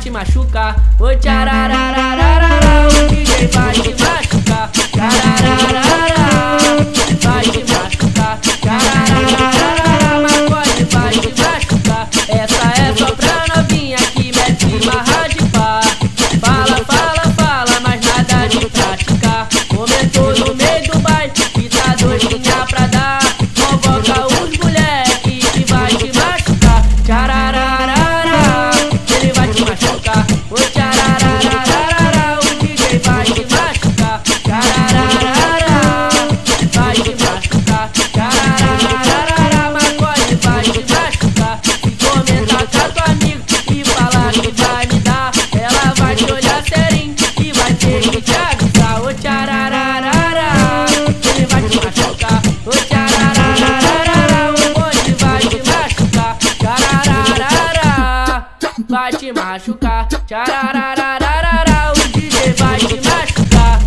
te machucar. Oi, tchararará. te machucar. Tcharararararara, o DJ vai te machucar.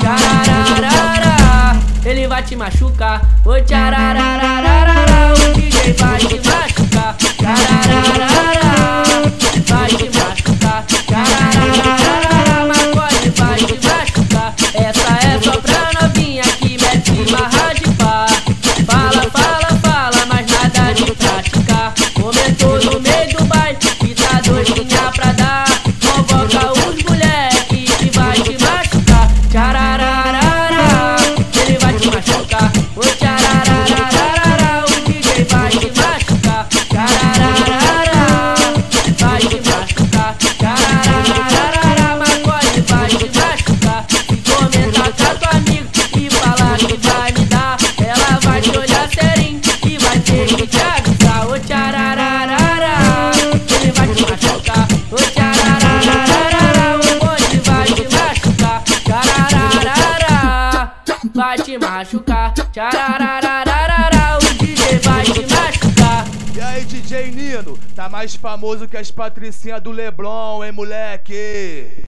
Tchararararara, ele vai te machucar. o tcharararararara, o DJ vai te machucar. Tcharararararara. cara machucar. Tcharararararara, o DJ vai te machucar. E aí, DJ Nino, tá mais famoso que as patricinhas do Leblon, hein, moleque?